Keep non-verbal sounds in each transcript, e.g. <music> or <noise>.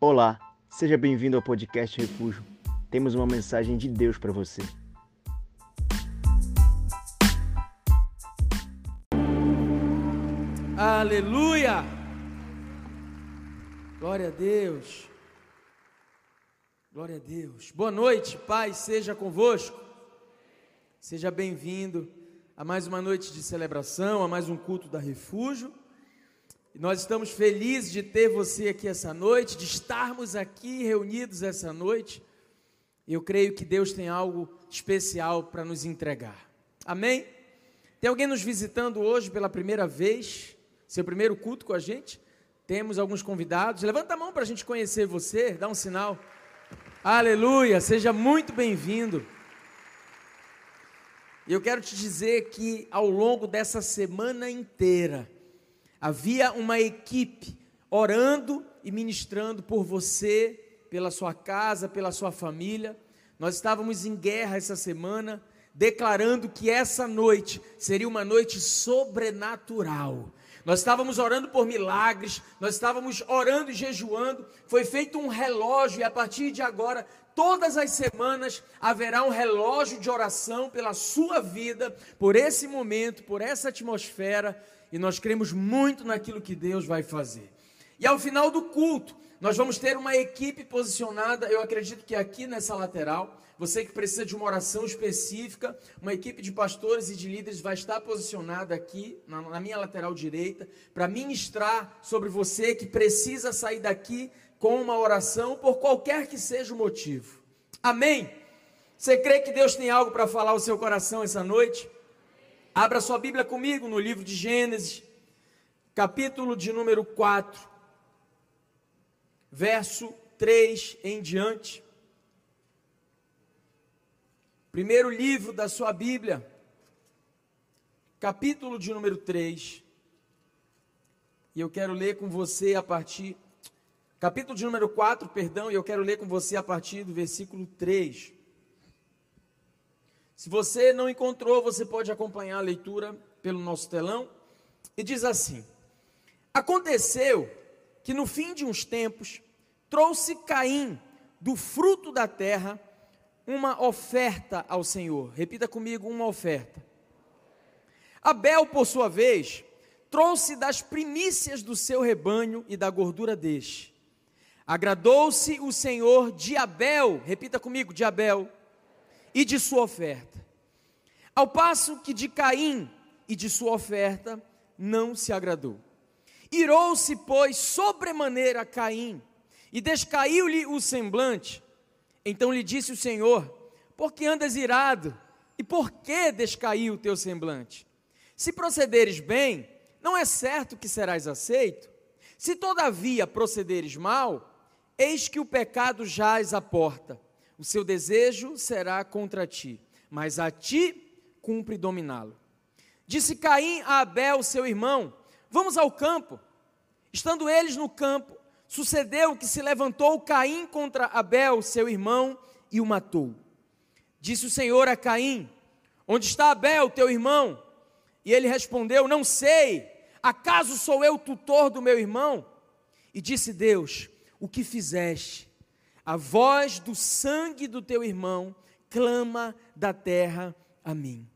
Olá, seja bem-vindo ao podcast Refúgio. Temos uma mensagem de Deus para você. Aleluia! Glória a Deus. Glória a Deus. Boa noite, Pai, seja convosco. Seja bem-vindo a mais uma noite de celebração, a mais um culto da Refúgio. Nós estamos felizes de ter você aqui essa noite, de estarmos aqui reunidos essa noite. Eu creio que Deus tem algo especial para nos entregar. Amém? Tem alguém nos visitando hoje pela primeira vez? Seu primeiro culto com a gente? Temos alguns convidados. Levanta a mão para a gente conhecer você, dá um sinal. Aleluia, seja muito bem-vindo. Eu quero te dizer que ao longo dessa semana inteira, havia uma equipe orando e ministrando por você, pela sua casa, pela sua família. Nós estávamos em guerra essa semana, declarando que essa noite seria uma noite sobrenatural. Nós estávamos orando por milagres, nós estávamos orando e jejuando. Foi feito um relógio, e a partir de agora, todas as semanas, haverá um relógio de oração pela sua vida, por esse momento, por essa atmosfera. E nós cremos muito naquilo que Deus vai fazer. E ao final do culto, nós vamos ter uma equipe posicionada, eu acredito que aqui nessa lateral, você que precisa de uma oração específica, uma equipe de pastores e de líderes vai estar posicionada aqui, na, na minha lateral direita, para ministrar sobre você que precisa sair daqui com uma oração, por qualquer que seja o motivo. Amém? Você crê que Deus tem algo para falar ao seu coração essa noite? Abra sua Bíblia comigo no livro de Gênesis, capítulo de número 4, verso 3 em diante. Primeiro livro da sua Bíblia, capítulo de número 3. E eu quero ler com você a partir. Capítulo de número 4, perdão, e eu quero ler com você a partir do versículo 3. Se você não encontrou, você pode acompanhar a leitura pelo nosso telão. E diz assim: Aconteceu que no fim de uns tempos, trouxe Caim do fruto da terra uma oferta ao Senhor. Repita comigo: uma oferta. Abel, por sua vez, trouxe das primícias do seu rebanho e da gordura deste. Agradou-se o Senhor de Abel, repita comigo, de Abel, e de sua oferta. Ao passo que de Caim e de sua oferta não se agradou. Irou-se, pois, sobremaneira Caim, e descaiu-lhe o semblante, então lhe disse o Senhor: Por que andas irado? E por que descaiu o teu semblante? Se procederes bem, não é certo que serás aceito? Se todavia procederes mal, eis que o pecado jaz à porta. O seu desejo será contra ti, mas a ti cumpre dominá-lo. Disse Caim a Abel, seu irmão: Vamos ao campo. Estando eles no campo, Sucedeu que se levantou Caim contra Abel, seu irmão, e o matou. Disse o Senhor a Caim: Onde está Abel, teu irmão? E ele respondeu: Não sei. Acaso sou eu tutor do meu irmão? E disse Deus: O que fizeste? A voz do sangue do teu irmão clama da terra a mim.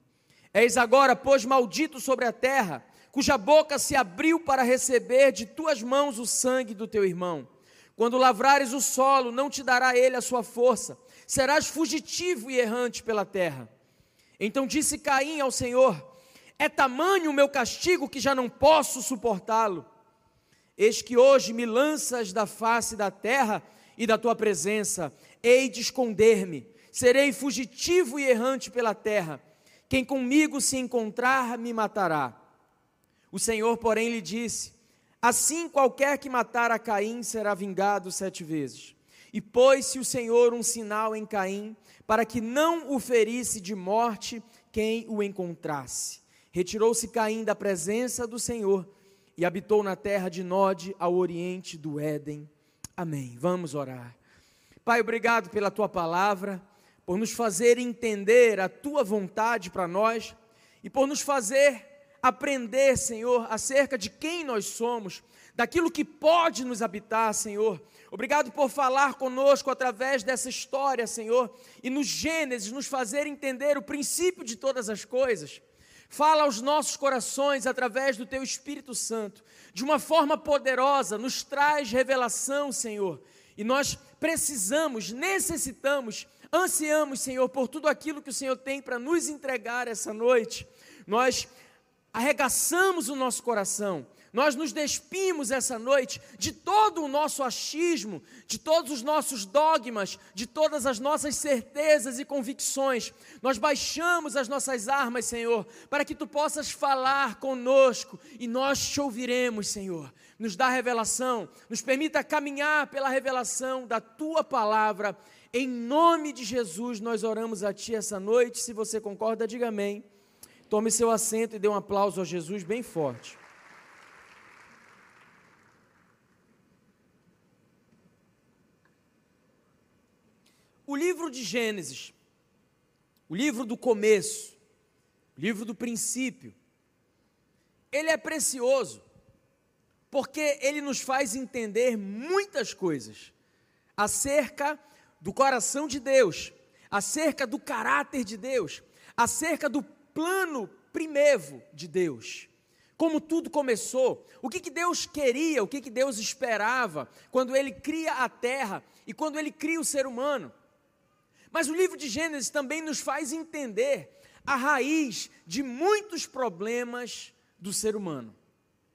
Eis agora, pois, maldito sobre a terra cuja boca se abriu para receber de tuas mãos o sangue do teu irmão. Quando lavrares o solo, não te dará ele a sua força, serás fugitivo e errante pela terra. Então disse Caim ao Senhor: É tamanho o meu castigo que já não posso suportá-lo. Eis que hoje me lanças da face da terra e da tua presença, hei de esconder-me, serei fugitivo e errante pela terra. Quem comigo se encontrar me matará. O Senhor, porém, lhe disse: Assim qualquer que matar a Caim será vingado sete vezes. E pôs-se o Senhor um sinal em Caim, para que não o ferisse de morte quem o encontrasse. Retirou-se Caim da presença do Senhor e habitou na terra de Nod, ao oriente do Éden. Amém. Vamos orar. Pai, obrigado pela tua palavra, por nos fazer entender a tua vontade para nós e por nos fazer aprender, Senhor, acerca de quem nós somos, daquilo que pode nos habitar, Senhor. Obrigado por falar conosco através dessa história, Senhor, e no Gênesis nos fazer entender o princípio de todas as coisas. Fala aos nossos corações através do Teu Espírito Santo, de uma forma poderosa, nos traz revelação, Senhor. E nós precisamos, necessitamos, ansiamos, Senhor, por tudo aquilo que o Senhor tem para nos entregar essa noite. Nós arregaçamos o nosso coração nós nos despimos essa noite de todo o nosso achismo, de todos os nossos dogmas, de todas as nossas certezas e convicções. Nós baixamos as nossas armas, Senhor, para que tu possas falar conosco e nós te ouviremos, Senhor. Nos dá revelação, nos permita caminhar pela revelação da tua palavra. Em nome de Jesus, nós oramos a ti essa noite. Se você concorda, diga amém. Tome seu assento e dê um aplauso a Jesus bem forte. O livro de Gênesis, o livro do começo, o livro do princípio, ele é precioso, porque ele nos faz entender muitas coisas acerca do coração de Deus, acerca do caráter de Deus, acerca do plano primevo de Deus. Como tudo começou, o que, que Deus queria, o que, que Deus esperava quando Ele cria a terra e quando Ele cria o ser humano. Mas o livro de Gênesis também nos faz entender a raiz de muitos problemas do ser humano.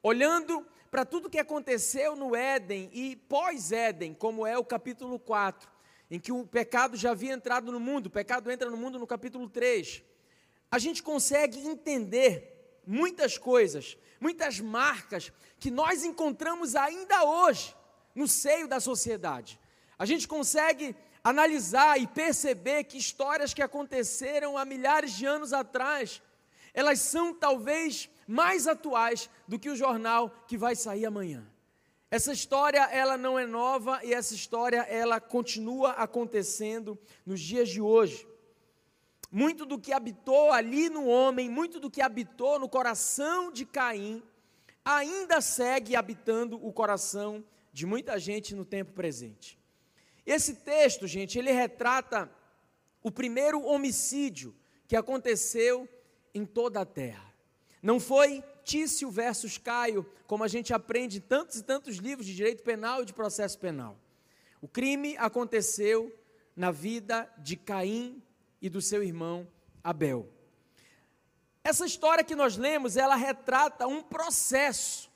Olhando para tudo que aconteceu no Éden e pós-Éden, como é o capítulo 4, em que o pecado já havia entrado no mundo, o pecado entra no mundo no capítulo 3, a gente consegue entender muitas coisas, muitas marcas que nós encontramos ainda hoje no seio da sociedade. A gente consegue analisar e perceber que histórias que aconteceram há milhares de anos atrás, elas são talvez mais atuais do que o jornal que vai sair amanhã. Essa história, ela não é nova e essa história, ela continua acontecendo nos dias de hoje. Muito do que habitou ali no homem, muito do que habitou no coração de Caim, ainda segue habitando o coração de muita gente no tempo presente. Esse texto, gente, ele retrata o primeiro homicídio que aconteceu em toda a terra. Não foi Tício versus Caio, como a gente aprende em tantos e tantos livros de direito penal e de processo penal. O crime aconteceu na vida de Caim e do seu irmão Abel. Essa história que nós lemos, ela retrata um processo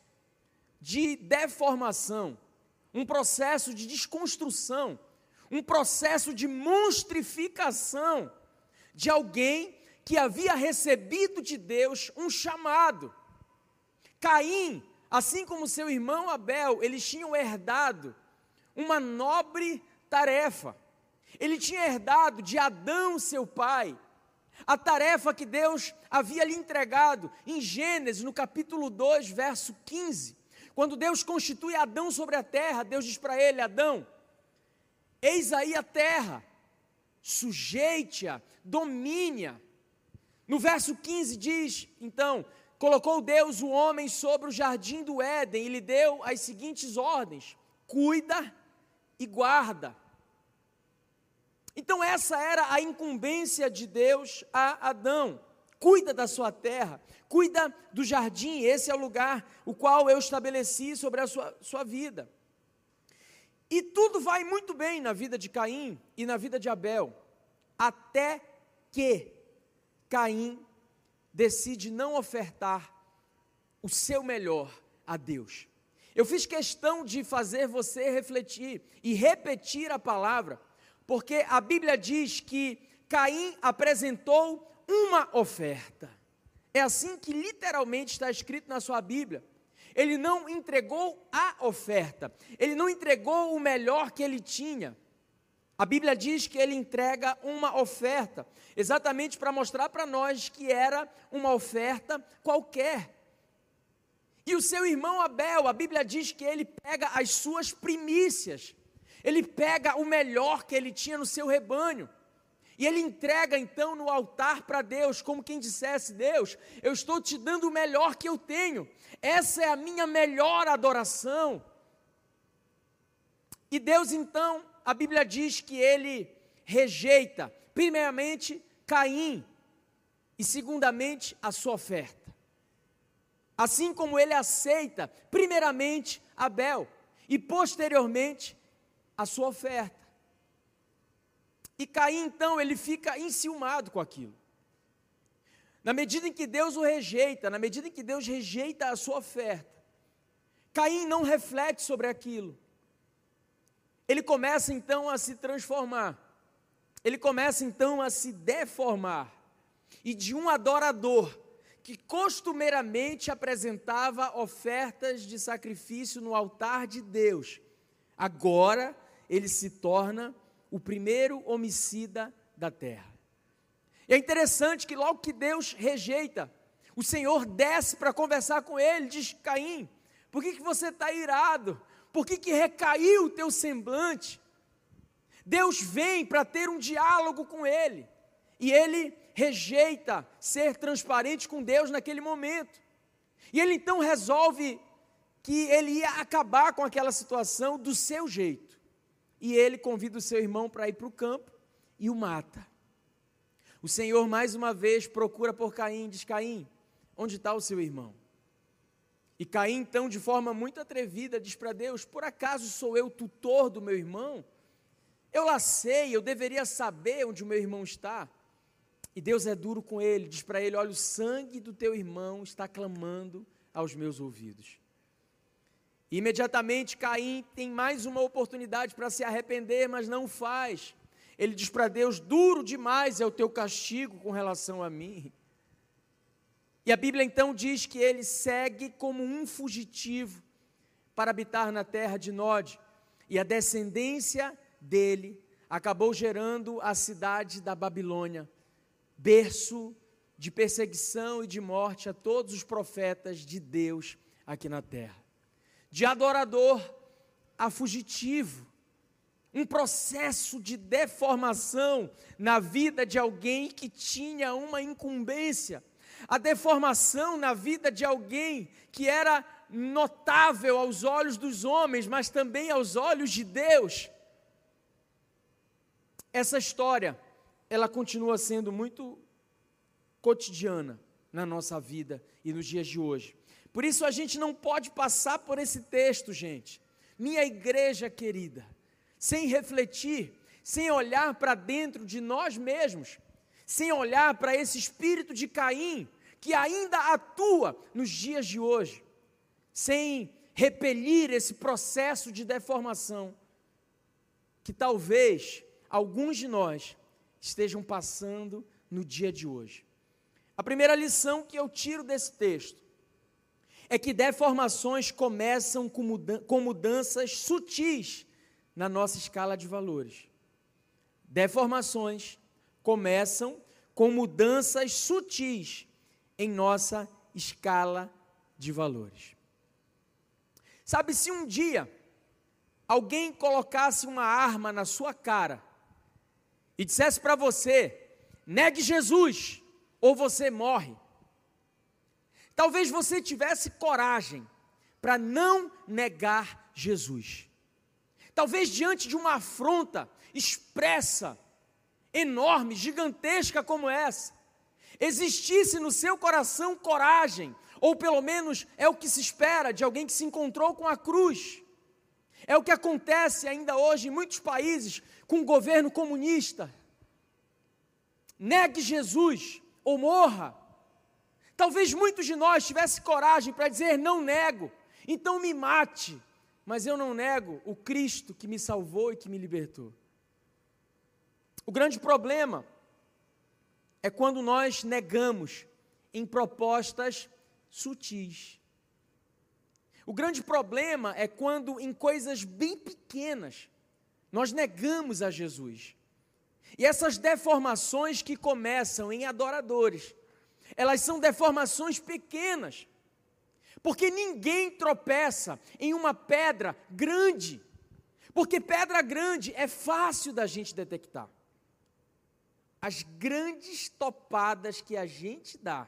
de deformação um processo de desconstrução, um processo de monstrificação de alguém que havia recebido de Deus um chamado. Caim, assim como seu irmão Abel, eles tinham herdado uma nobre tarefa. Ele tinha herdado de Adão, seu pai, a tarefa que Deus havia lhe entregado em Gênesis, no capítulo 2, verso 15. Quando Deus constitui Adão sobre a terra, Deus diz para ele: Adão, eis aí a terra, sujeite-a, domine-a. No verso 15 diz: então, colocou Deus o homem sobre o jardim do Éden e lhe deu as seguintes ordens: cuida e guarda. Então, essa era a incumbência de Deus a Adão cuida da sua terra, cuida do jardim, esse é o lugar o qual eu estabeleci sobre a sua, sua vida. E tudo vai muito bem na vida de Caim e na vida de Abel, até que Caim decide não ofertar o seu melhor a Deus. Eu fiz questão de fazer você refletir e repetir a palavra, porque a Bíblia diz que Caim apresentou uma oferta. É assim que literalmente está escrito na sua Bíblia. Ele não entregou a oferta, ele não entregou o melhor que ele tinha. A Bíblia diz que ele entrega uma oferta, exatamente para mostrar para nós que era uma oferta qualquer. E o seu irmão Abel, a Bíblia diz que ele pega as suas primícias, ele pega o melhor que ele tinha no seu rebanho E ele entrega então no altar para Deus, como quem dissesse: Deus, eu estou te dando o melhor que eu tenho, essa é a minha melhor adoração. E Deus então, a Bíblia diz que ele rejeita, primeiramente, Caim, e segundamente, a sua oferta. Assim como ele aceita, primeiramente, Abel, e posteriormente, a sua oferta. E Caim, então, ele fica enciumado com aquilo. Na medida em que Deus o rejeita, na medida em que Deus rejeita a sua oferta, Caim não reflete sobre aquilo. Ele começa então a se transformar. Ele começa então a se deformar. E de um adorador que costumeiramente apresentava ofertas de sacrifício no altar de Deus, agora ele se torna o primeiro homicida da terra. E é interessante que logo que Deus rejeita, o Senhor desce para conversar com ele, diz: Caim, por que, que você está irado? Por que, que recaiu o teu semblante? Deus vem para ter um diálogo com ele, e ele rejeita ser transparente com Deus naquele momento. E ele então resolve que ele ia acabar com aquela situação do seu jeito e ele convida o seu irmão para ir para o campo e o mata. O Senhor mais uma vez procura por Caim, diz: Caim, onde está o seu irmão? E Caim, então, de forma muito atrevida, diz para Deus: Por acaso sou eu tutor do meu irmão? Eu lá sei, eu deveria saber onde o meu irmão está. E Deus é duro com ele, diz para ele: Olha, o sangue do teu irmão está clamando aos meus ouvidos. Imediatamente Caim tem mais uma oportunidade para se arrepender, mas não faz. Ele diz para Deus: duro demais é o teu castigo com relação a mim. E a Bíblia então diz que ele segue como um fugitivo para habitar na terra de Nod. E a descendência dele acabou gerando a cidade da Babilônia, berço de perseguição e de morte a todos os profetas de Deus aqui na terra de adorador a fugitivo, um processo de deformação na vida de alguém que tinha uma incumbência, a deformação na vida de alguém que era notável aos olhos dos homens, mas também aos olhos de Deus. Essa história, ela continua sendo muito cotidiana na nossa vida e nos dias de hoje. Por isso a gente não pode passar por esse texto, gente. Minha igreja querida, sem refletir, sem olhar para dentro de nós mesmos, sem olhar para esse espírito de Caim que ainda atua nos dias de hoje, sem repelir esse processo de deformação que talvez alguns de nós estejam passando no dia de hoje. A primeira lição que eu tiro desse texto é que deformações começam com, mudan com mudanças sutis na nossa escala de valores. Deformações começam com mudanças sutis em nossa escala de valores. Sabe, se um dia alguém colocasse uma arma na sua cara e dissesse para você: negue Jesus ou você morre, Talvez você tivesse coragem para não negar Jesus. Talvez diante de uma afronta expressa, enorme, gigantesca como essa, existisse no seu coração coragem, ou pelo menos é o que se espera de alguém que se encontrou com a cruz. É o que acontece ainda hoje em muitos países com o governo comunista. Negue Jesus ou morra. Talvez muitos de nós tivessem coragem para dizer: não nego, então me mate, mas eu não nego o Cristo que me salvou e que me libertou. O grande problema é quando nós negamos em propostas sutis. O grande problema é quando em coisas bem pequenas nós negamos a Jesus. E essas deformações que começam em adoradores, elas são deformações pequenas. Porque ninguém tropeça em uma pedra grande. Porque pedra grande é fácil da gente detectar. as grandes topadas que a gente dá,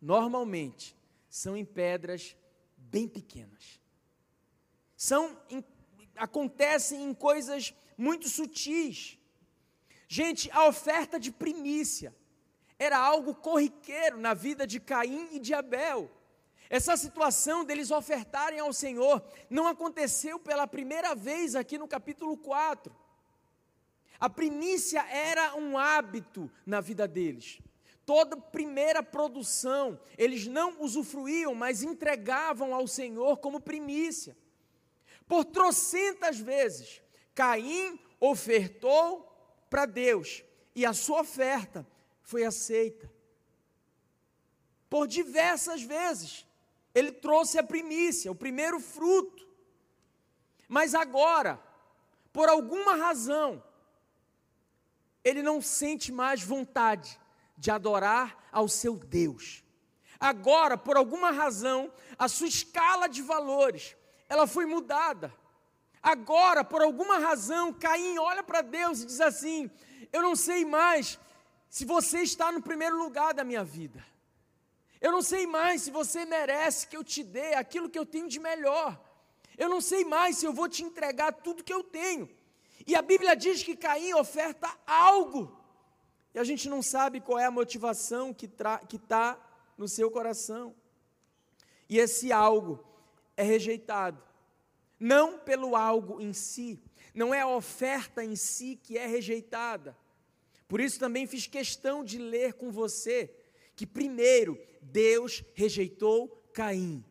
normalmente, são em pedras bem pequenas. São em, acontecem em coisas muito sutis. Gente, a oferta de primícia era algo corriqueiro na vida de Caim e de Abel. Essa situação deles ofertarem ao Senhor não aconteceu pela primeira vez aqui no capítulo 4. A primícia era um hábito na vida deles. Toda primeira produção, eles não usufruíam, mas entregavam ao Senhor como primícia. Por trocentas vezes, Caim ofertou para Deus e a sua oferta foi aceita. Por diversas vezes, ele trouxe a primícia, o primeiro fruto. Mas agora, por alguma razão, ele não sente mais vontade de adorar ao seu Deus. Agora, por alguma razão, a sua escala de valores, ela foi mudada. Agora, por alguma razão, Caim olha para Deus e diz assim: Eu não sei mais se você está no primeiro lugar da minha vida. Eu não sei mais se você merece que eu te dê aquilo que eu tenho de melhor. Eu não sei mais se eu vou te entregar tudo que eu tenho. E a Bíblia diz que Caim oferta algo. E a gente não sabe qual é a motivação que está no seu coração. E esse algo é rejeitado. Não pelo algo em si, não é a oferta em si que é rejeitada. Por isso também fiz questão de ler com você que primeiro Deus rejeitou Caim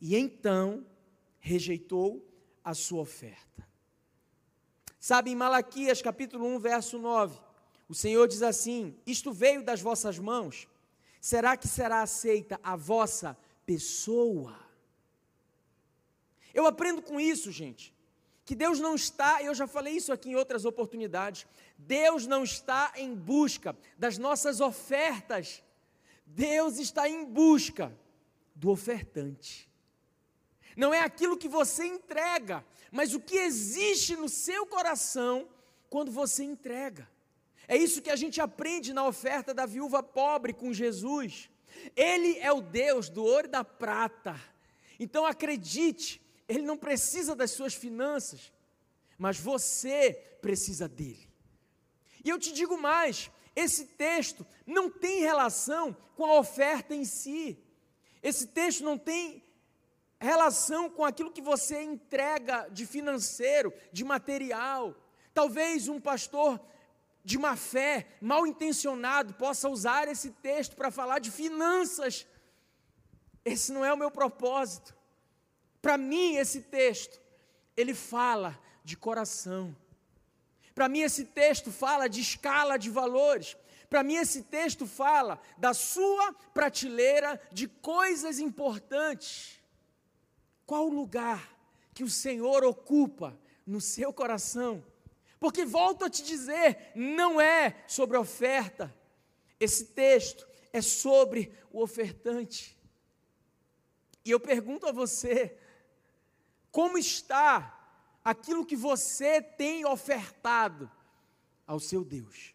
e então rejeitou a sua oferta. Sabe, em Malaquias capítulo 1, verso 9, o Senhor diz assim: Isto veio das vossas mãos, será que será aceita a vossa pessoa? Eu aprendo com isso, gente, que Deus não está, eu já falei isso aqui em outras oportunidades, Deus não está em busca das nossas ofertas, Deus está em busca do ofertante. Não é aquilo que você entrega, mas o que existe no seu coração quando você entrega. É isso que a gente aprende na oferta da viúva pobre com Jesus. Ele é o Deus do ouro e da prata. Então acredite, ele não precisa das suas finanças, mas você precisa dele. E eu te digo mais: esse texto não tem relação com a oferta em si. Esse texto não tem relação com aquilo que você entrega de financeiro, de material. Talvez um pastor de má fé, mal intencionado, possa usar esse texto para falar de finanças. Esse não é o meu propósito. Para mim, esse texto, ele fala de coração. Para mim, esse texto fala de escala de valores. Para mim, esse texto fala da sua prateleira de coisas importantes. Qual o lugar que o Senhor ocupa no seu coração? Porque volto a te dizer, não é sobre oferta. Esse texto é sobre o ofertante. E eu pergunto a você, como está aquilo que você tem ofertado ao seu Deus?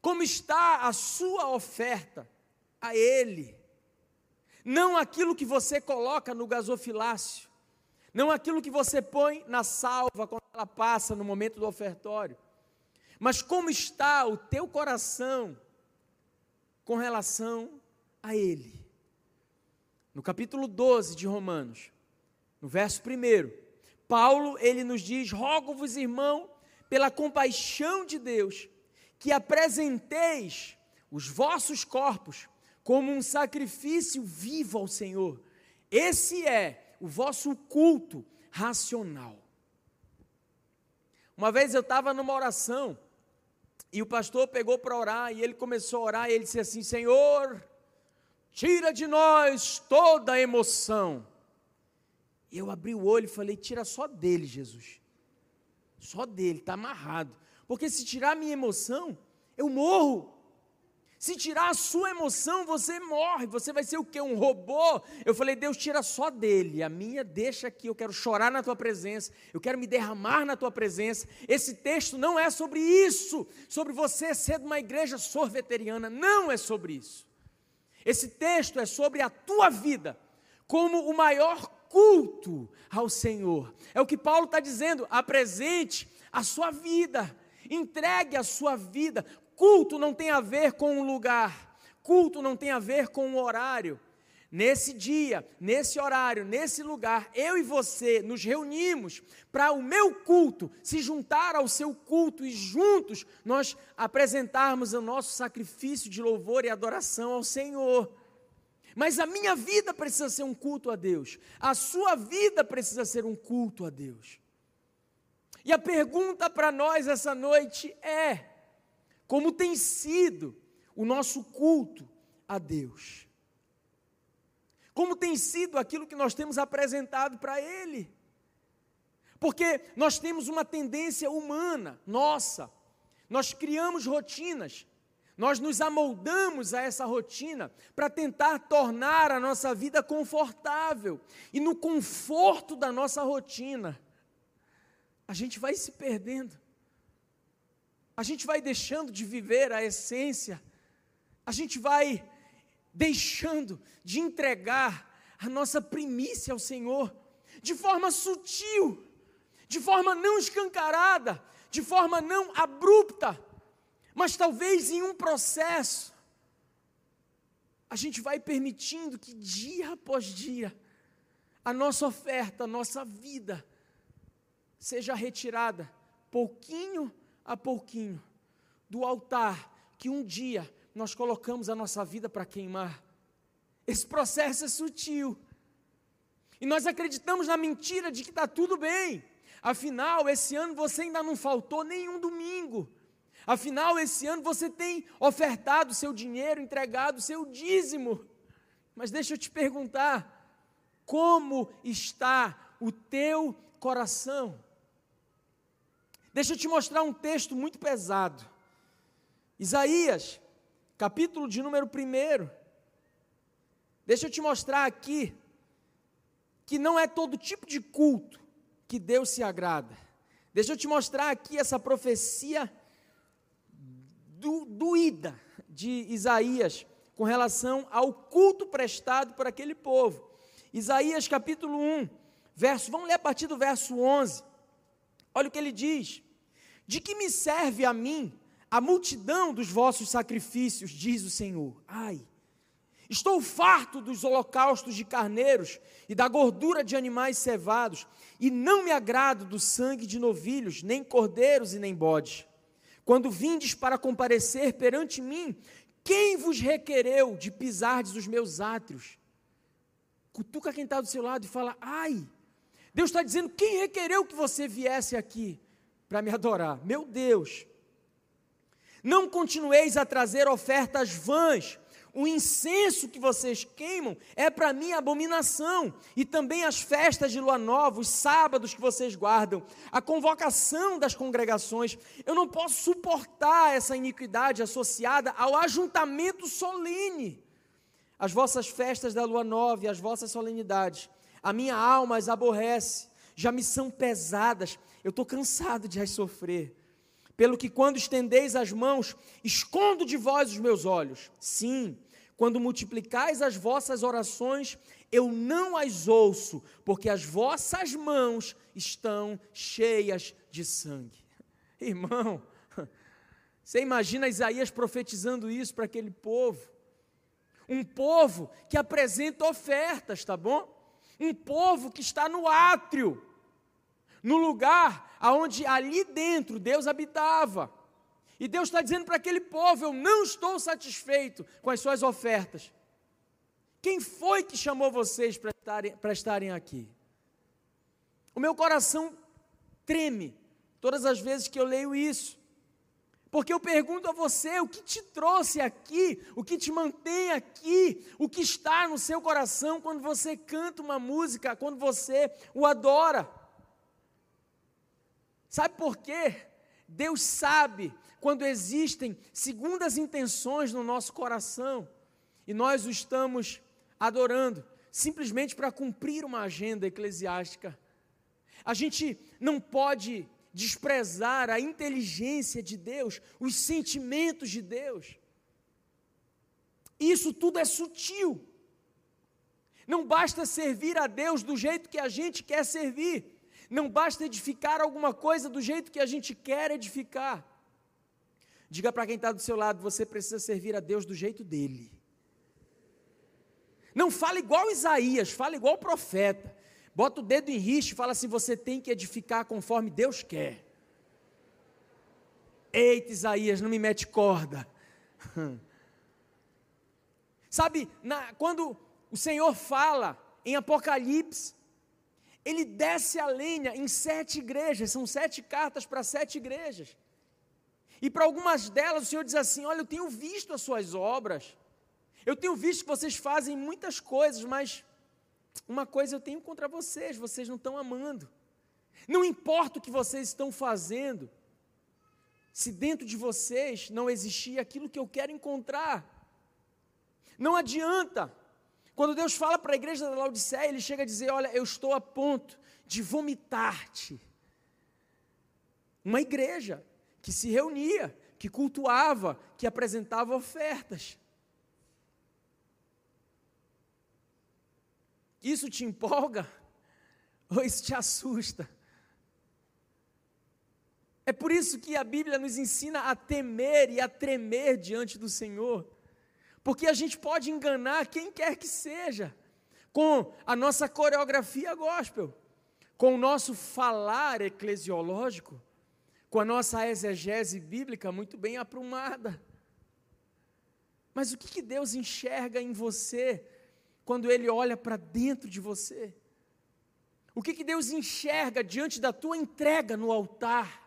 Como está a sua oferta a Ele? não aquilo que você coloca no gasofilácio, não aquilo que você põe na salva quando ela passa no momento do ofertório, mas como está o teu coração com relação a Ele. No capítulo 12 de Romanos, no verso 1, Paulo ele nos diz: Rogo-vos, irmão, pela compaixão de Deus, que apresenteis os vossos corpos como um sacrifício vivo ao Senhor. Esse é o vosso culto racional. Uma vez eu estava numa oração e o pastor pegou para orar e ele começou a orar e ele disse assim: Senhor, tira de nós toda a emoção. E eu abri o olho e falei: tira só dele, Jesus. Só dele, está amarrado. Porque se tirar minha emoção, eu morro. Se tirar a sua emoção, você morre. Você vai ser o quê? Um robô? Eu falei, Deus, tira só dele. A minha deixa aqui. Eu quero chorar na tua presença. Eu quero me derramar na tua presença. Esse texto não é sobre isso. Sobre você ser de uma igreja sorveteriana. Não é sobre isso. Esse texto é sobre a tua vida como o maior culto ao Senhor. É o que Paulo está dizendo. Apresente a sua vida. Entregue a sua vida Culto não tem a ver com o lugar, culto não tem a ver com o horário. Nesse dia, nesse horário, nesse lugar, eu e você nos reunimos para o meu culto se juntar ao seu culto e juntos nós apresentarmos o nosso sacrifício de louvor e adoração ao Senhor. Mas a minha vida precisa ser um culto a Deus, a sua vida precisa ser um culto a Deus. E a pergunta para nós essa noite é: como tem sido o nosso culto a Deus. Como tem sido aquilo que nós temos apresentado para Ele. Porque nós temos uma tendência humana, nossa, nós criamos rotinas, nós nos amoldamos a essa rotina para tentar tornar a nossa vida confortável, e no conforto da nossa rotina, a gente vai se perdendo. A gente vai deixando de viver a essência, a gente vai deixando de entregar a nossa primícia ao Senhor, de forma sutil, de forma não escancarada, de forma não abrupta, mas talvez em um processo, a gente vai permitindo que dia após dia, a nossa oferta, a nossa vida, seja retirada pouquinho a pouquinho do altar que um dia nós colocamos a nossa vida para queimar. Esse processo é sutil. E nós acreditamos na mentira de que está tudo bem. Afinal, esse ano você ainda não faltou nenhum domingo. Afinal, esse ano você tem ofertado seu dinheiro, entregado seu dízimo. Mas deixa eu te perguntar: como está o teu coração? Deixa eu te mostrar um texto muito pesado. Isaías, capítulo de número 1. Deixa eu te mostrar aqui que não é todo tipo de culto que Deus se agrada. Deixa eu te mostrar aqui essa profecia do, doída de Isaías com relação ao culto prestado por aquele povo. Isaías capítulo 1, verso, vamos ler a partir do verso 11. Olha o que ele diz: de que me serve a mim a multidão dos vossos sacrifícios, diz o Senhor? Ai, estou farto dos holocaustos de carneiros e da gordura de animais cevados, e não me agrado do sangue de novilhos, nem cordeiros e nem bodes. Quando vindes para comparecer perante mim, quem vos requereu de pisardes os meus átrios? Cutuca quem está do seu lado e fala: Ai, Deus está dizendo: quem requereu que você viesse aqui? para me adorar. Meu Deus! Não continueis a trazer ofertas vãs. O incenso que vocês queimam é para mim abominação, e também as festas de lua nova, os sábados que vocês guardam, a convocação das congregações. Eu não posso suportar essa iniquidade associada ao ajuntamento solene. As vossas festas da lua nova e as vossas solenidades, a minha alma as aborrece, já me são pesadas, eu estou cansado de as sofrer. Pelo que, quando estendeis as mãos, escondo de vós os meus olhos. Sim, quando multiplicais as vossas orações, eu não as ouço, porque as vossas mãos estão cheias de sangue. <laughs> Irmão, <laughs> você imagina Isaías profetizando isso para aquele povo? Um povo que apresenta ofertas, tá bom? Um povo que está no átrio, no lugar aonde ali dentro Deus habitava. E Deus está dizendo para aquele povo: Eu não estou satisfeito com as suas ofertas. Quem foi que chamou vocês para estarem, para estarem aqui? O meu coração treme todas as vezes que eu leio isso. Porque eu pergunto a você: o que te trouxe aqui, o que te mantém aqui, o que está no seu coração quando você canta uma música, quando você o adora? Sabe por quê? Deus sabe quando existem segundas intenções no nosso coração e nós o estamos adorando simplesmente para cumprir uma agenda eclesiástica. A gente não pode desprezar a inteligência de Deus, os sentimentos de Deus. Isso tudo é sutil. Não basta servir a Deus do jeito que a gente quer servir. Não basta edificar alguma coisa do jeito que a gente quer edificar. Diga para quem está do seu lado: você precisa servir a Deus do jeito dele. Não fala igual Isaías, fala igual o profeta. Bota o dedo em risco e fala assim: você tem que edificar conforme Deus quer. Eita, Isaías, não me mete corda. <laughs> Sabe, na, quando o Senhor fala em Apocalipse, ele desce a lenha em sete igrejas, são sete cartas para sete igrejas. E para algumas delas o Senhor diz assim: Olha, eu tenho visto as suas obras, eu tenho visto que vocês fazem muitas coisas, mas uma coisa eu tenho contra vocês: vocês não estão amando. Não importa o que vocês estão fazendo, se dentro de vocês não existir aquilo que eu quero encontrar. Não adianta. Quando Deus fala para a igreja da Laodiceia, ele chega a dizer: Olha, eu estou a ponto de vomitar-te. Uma igreja que se reunia, que cultuava, que apresentava ofertas. Isso te empolga <laughs> ou isso te assusta? É por isso que a Bíblia nos ensina a temer e a tremer diante do Senhor, porque a gente pode enganar quem quer que seja, com a nossa coreografia gospel, com o nosso falar eclesiológico, com a nossa exegese bíblica muito bem aprumada. Mas o que, que Deus enxerga em você quando Ele olha para dentro de você? O que, que Deus enxerga diante da tua entrega no altar?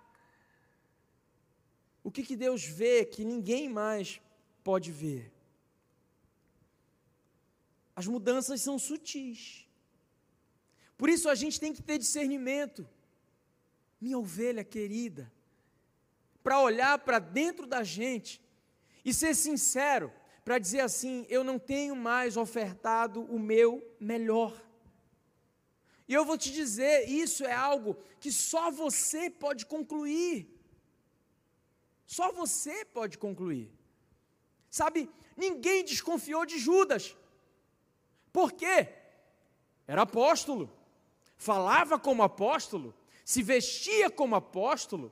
O que, que Deus vê que ninguém mais pode ver? As mudanças são sutis. Por isso a gente tem que ter discernimento minha ovelha querida, para olhar para dentro da gente e ser sincero, para dizer assim: eu não tenho mais ofertado o meu melhor. E eu vou te dizer, isso é algo que só você pode concluir. Só você pode concluir. Sabe, ninguém desconfiou de Judas. Por quê? Era apóstolo, falava como apóstolo, se vestia como apóstolo,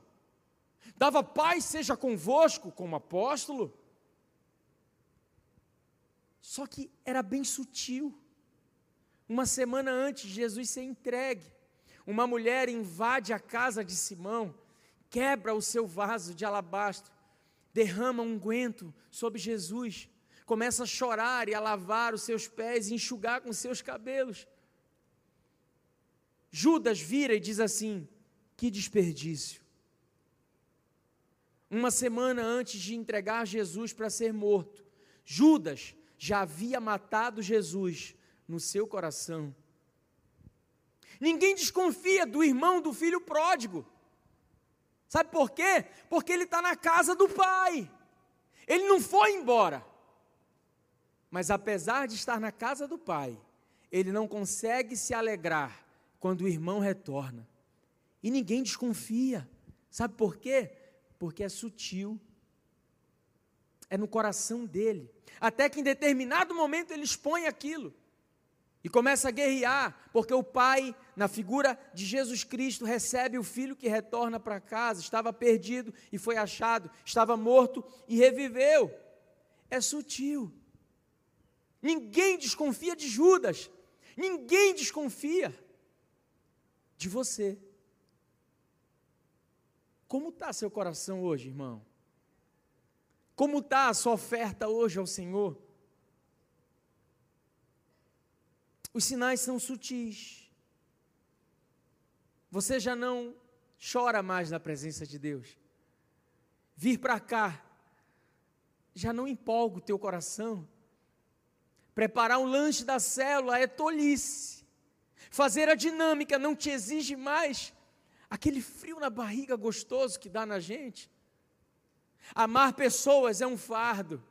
dava paz seja convosco como apóstolo. Só que era bem sutil. Uma semana antes de Jesus ser entregue, uma mulher invade a casa de Simão, quebra o seu vaso de alabastro, derrama unguento sobre Jesus, começa a chorar e a lavar os seus pés e enxugar com seus cabelos. Judas vira e diz assim: que desperdício. Uma semana antes de entregar Jesus para ser morto, Judas já havia matado Jesus no seu coração. Ninguém desconfia do irmão do filho pródigo. Sabe por quê? Porque ele está na casa do pai. Ele não foi embora. Mas apesar de estar na casa do pai, ele não consegue se alegrar quando o irmão retorna. E ninguém desconfia. Sabe por quê? Porque é sutil. É no coração dele. Até que em determinado momento ele expõe aquilo. E começa a guerrear, porque o pai, na figura de Jesus Cristo, recebe o filho que retorna para casa, estava perdido e foi achado, estava morto e reviveu. É sutil. Ninguém desconfia de Judas, ninguém desconfia de você. Como está seu coração hoje, irmão? Como está a sua oferta hoje ao Senhor? Os sinais são sutis. Você já não chora mais na presença de Deus. Vir para cá já não empolga o teu coração. Preparar um lanche da célula é tolice. Fazer a dinâmica não te exige mais aquele frio na barriga gostoso que dá na gente. Amar pessoas é um fardo.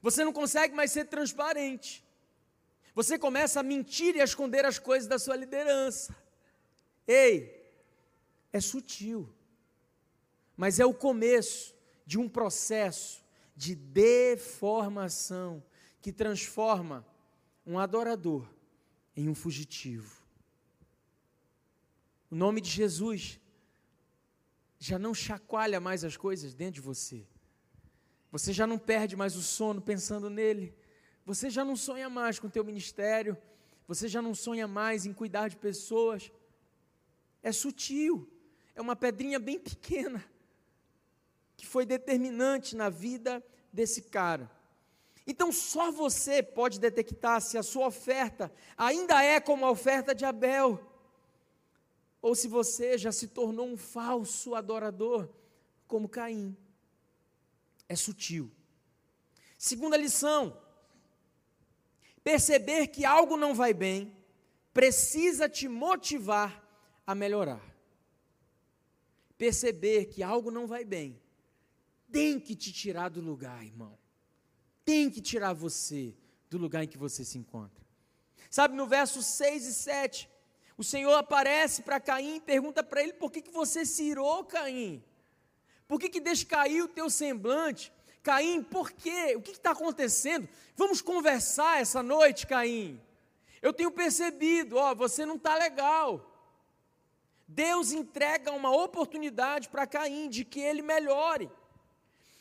Você não consegue mais ser transparente. Você começa a mentir e a esconder as coisas da sua liderança. Ei, é sutil, mas é o começo de um processo de deformação que transforma um adorador em um fugitivo. O nome de Jesus já não chacoalha mais as coisas dentro de você. Você já não perde mais o sono pensando nele. Você já não sonha mais com o teu ministério. Você já não sonha mais em cuidar de pessoas. É sutil. É uma pedrinha bem pequena que foi determinante na vida desse cara. Então só você pode detectar se a sua oferta ainda é como a oferta de Abel, ou se você já se tornou um falso adorador, como Caim. É sutil. Segunda lição: perceber que algo não vai bem precisa te motivar a melhorar. Perceber que algo não vai bem tem que te tirar do lugar, irmão tem que tirar você do lugar em que você se encontra. Sabe, no verso 6 e 7, o Senhor aparece para Caim e pergunta para ele: por que, que você se irou, Caim? Por que, que deixa cair o teu semblante? Caim, por quê? O que está acontecendo? Vamos conversar essa noite, Caim. Eu tenho percebido, ó, você não está legal. Deus entrega uma oportunidade para Caim de que ele melhore.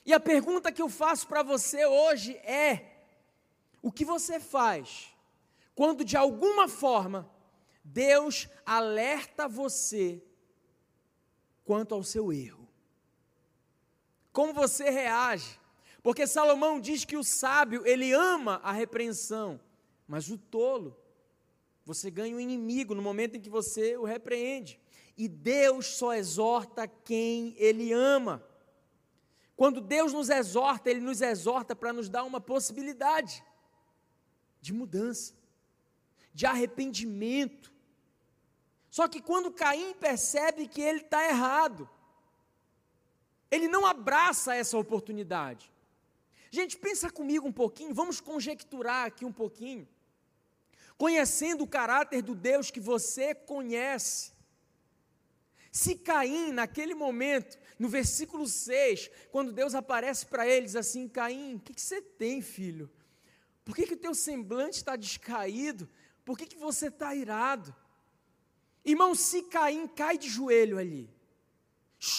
E a pergunta que eu faço para você hoje é: o que você faz quando de alguma forma Deus alerta você quanto ao seu erro? Como você reage? Porque Salomão diz que o sábio, ele ama a repreensão, mas o tolo, você ganha um inimigo no momento em que você o repreende. E Deus só exorta quem ele ama. Quando Deus nos exorta, Ele nos exorta para nos dar uma possibilidade de mudança, de arrependimento. Só que quando Caim percebe que ele está errado, ele não abraça essa oportunidade. Gente, pensa comigo um pouquinho, vamos conjecturar aqui um pouquinho. Conhecendo o caráter do Deus que você conhece, se Caim, naquele momento, no versículo 6, quando Deus aparece para eles assim: Caim, o que, que, você tem, filho? Por que, que o teu semblante está descaído? Por que, que você está irado? Irmão, se Caim cai de joelho ali,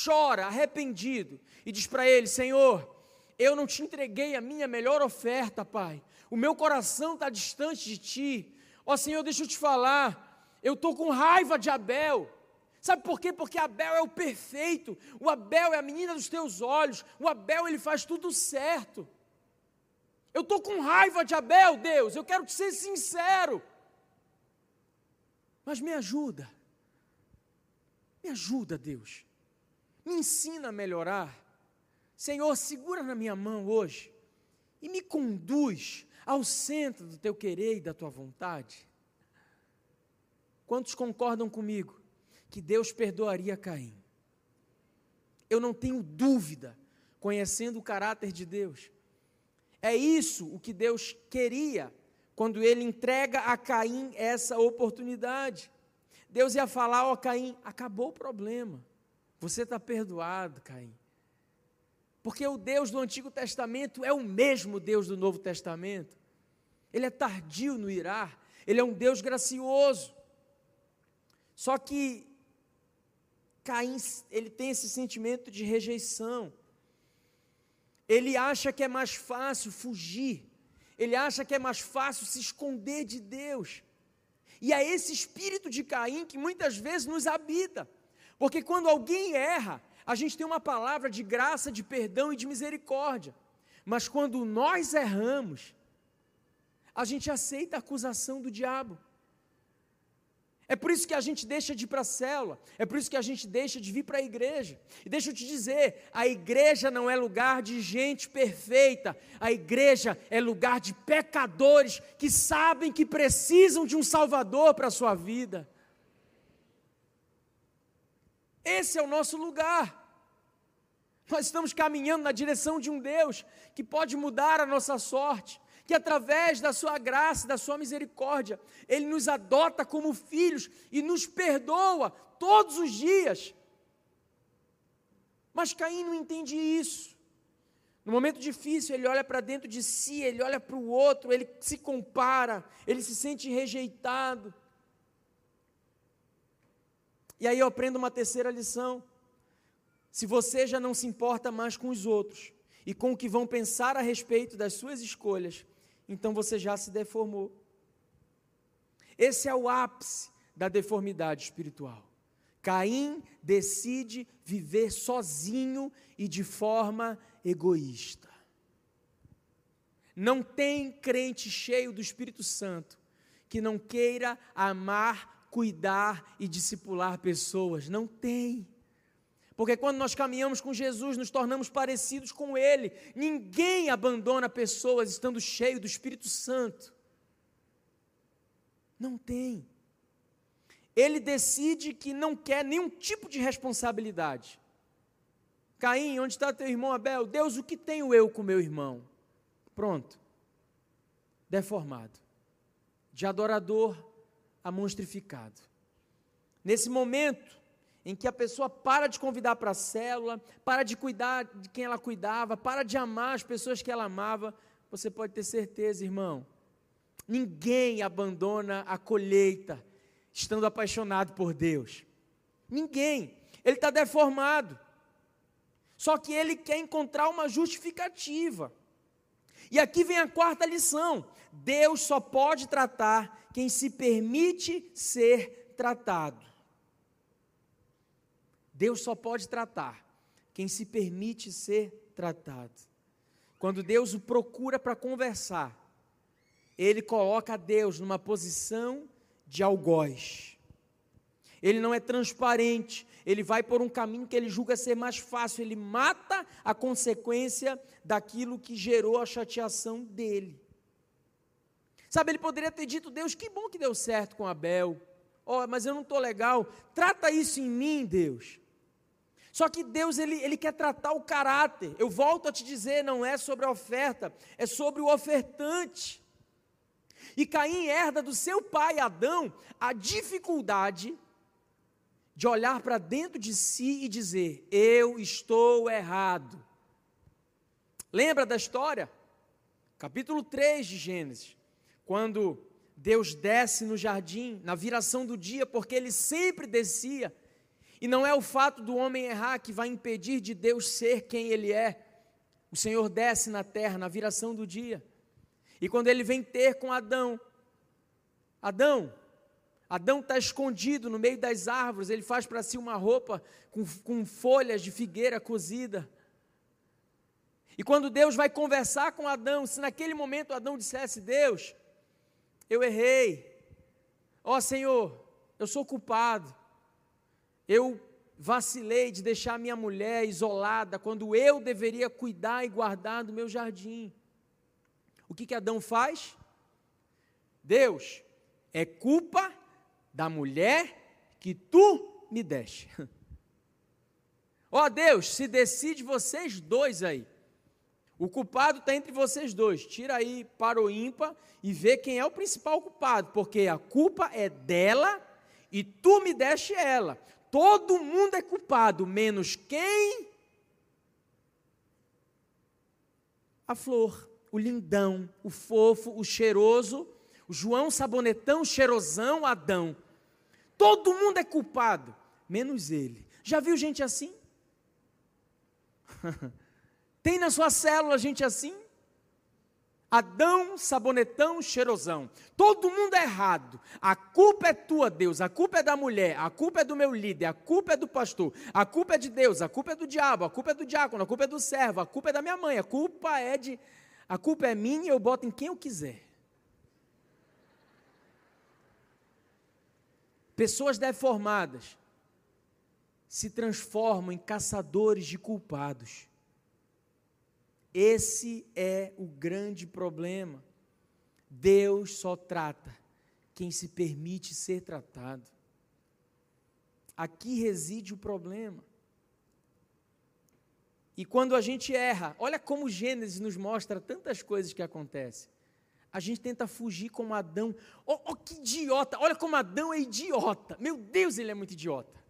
chora, arrependido, e diz para ele: Senhor, eu não te entreguei a minha melhor oferta, Pai. O meu coração está distante de ti. Ó Senhor, deixa eu te falar. Eu estou com raiva de Abel. Sabe por quê? Porque Abel é o perfeito. O Abel é a menina dos teus olhos. O Abel ele faz tudo certo. Eu estou com raiva de Abel, Deus. Eu quero ser sincero. Mas me ajuda. Me ajuda, Deus. Me ensina a melhorar. Senhor, segura na minha mão hoje e me conduz ao centro do teu querer e da tua vontade. Quantos concordam comigo? Que Deus perdoaria Caim. Eu não tenho dúvida, conhecendo o caráter de Deus. É isso o que Deus queria quando ele entrega a Caim essa oportunidade. Deus ia falar: Ó oh, Caim, acabou o problema. Você está perdoado, Caim. Porque o Deus do Antigo Testamento é o mesmo Deus do Novo Testamento. Ele é tardio no irar, ele é um Deus gracioso. Só que Caim, ele tem esse sentimento de rejeição. Ele acha que é mais fácil fugir. Ele acha que é mais fácil se esconder de Deus. E é esse espírito de Caim que muitas vezes nos habita. Porque quando alguém erra, a gente tem uma palavra de graça, de perdão e de misericórdia. Mas quando nós erramos, a gente aceita a acusação do diabo. É por isso que a gente deixa de ir para a célula, é por isso que a gente deixa de vir para a igreja. E deixa eu te dizer: a igreja não é lugar de gente perfeita, a igreja é lugar de pecadores que sabem que precisam de um Salvador para a sua vida. Esse é o nosso lugar. Nós estamos caminhando na direção de um Deus que pode mudar a nossa sorte, que através da sua graça, da sua misericórdia, Ele nos adota como filhos e nos perdoa todos os dias. Mas Caim não entende isso. No momento difícil, ele olha para dentro de si, ele olha para o outro, ele se compara, ele se sente rejeitado. E aí eu aprendo uma terceira lição. Se você já não se importa mais com os outros e com o que vão pensar a respeito das suas escolhas, então você já se deformou. Esse é o ápice da deformidade espiritual. Caim decide viver sozinho e de forma egoísta. Não tem crente cheio do Espírito Santo que não queira amar, cuidar e discipular pessoas. Não tem. Porque quando nós caminhamos com Jesus, nos tornamos parecidos com Ele. Ninguém abandona pessoas estando cheio do Espírito Santo. Não tem. Ele decide que não quer nenhum tipo de responsabilidade. Caim, onde está teu irmão Abel? Deus, o que tenho eu com meu irmão? Pronto. Deformado. De adorador a monstrificado. Nesse momento, em que a pessoa para de convidar para a célula, para de cuidar de quem ela cuidava, para de amar as pessoas que ela amava, você pode ter certeza, irmão, ninguém abandona a colheita estando apaixonado por Deus. Ninguém. Ele está deformado. Só que ele quer encontrar uma justificativa. E aqui vem a quarta lição: Deus só pode tratar quem se permite ser tratado. Deus só pode tratar quem se permite ser tratado. Quando Deus o procura para conversar, ele coloca Deus numa posição de algoz. Ele não é transparente, ele vai por um caminho que ele julga ser mais fácil, ele mata a consequência daquilo que gerou a chateação dele. Sabe, ele poderia ter dito, Deus, que bom que deu certo com Abel. Oh, mas eu não estou legal. Trata isso em mim, Deus. Só que Deus ele, ele quer tratar o caráter. Eu volto a te dizer, não é sobre a oferta, é sobre o ofertante. E Caim herda do seu pai Adão a dificuldade de olhar para dentro de si e dizer: Eu estou errado. Lembra da história? Capítulo 3 de Gênesis, quando Deus desce no jardim, na viração do dia, porque ele sempre descia e não é o fato do homem errar que vai impedir de Deus ser quem ele é. O Senhor desce na terra, na viração do dia. E quando ele vem ter com Adão, Adão, Adão está escondido no meio das árvores, ele faz para si uma roupa com, com folhas de figueira cozida. E quando Deus vai conversar com Adão, se naquele momento Adão dissesse: Deus, eu errei, ó Senhor, eu sou culpado, eu vacilei de deixar minha mulher isolada quando eu deveria cuidar e guardar do meu jardim. O que que Adão faz? Deus, é culpa da mulher que tu me deste. <laughs> Ó oh, Deus, se decide vocês dois aí. O culpado está entre vocês dois. Tira aí para o ímpar e vê quem é o principal culpado, porque a culpa é dela e tu me deste ela. Todo mundo é culpado, menos quem? A flor, o lindão, o fofo, o cheiroso, o João sabonetão, cheirosão, Adão. Todo mundo é culpado, menos ele. Já viu gente assim? <laughs> Tem na sua célula gente assim? Adão, sabonetão, cheirosão. Todo mundo é errado. A culpa é tua, Deus. A culpa é da mulher. A culpa é do meu líder. A culpa é do pastor. A culpa é de Deus. A culpa é do diabo. A culpa é do diácono. A culpa é do servo. A culpa é da minha mãe. A culpa é de. A culpa é minha e eu boto em quem eu quiser. Pessoas deformadas se transformam em caçadores de culpados. Esse é o grande problema. Deus só trata quem se permite ser tratado. aqui reside o problema. E quando a gente erra, olha como Gênesis nos mostra tantas coisas que acontecem. A gente tenta fugir como Adão. Oh, oh, que idiota! Olha como Adão é idiota. Meu Deus, ele é muito idiota.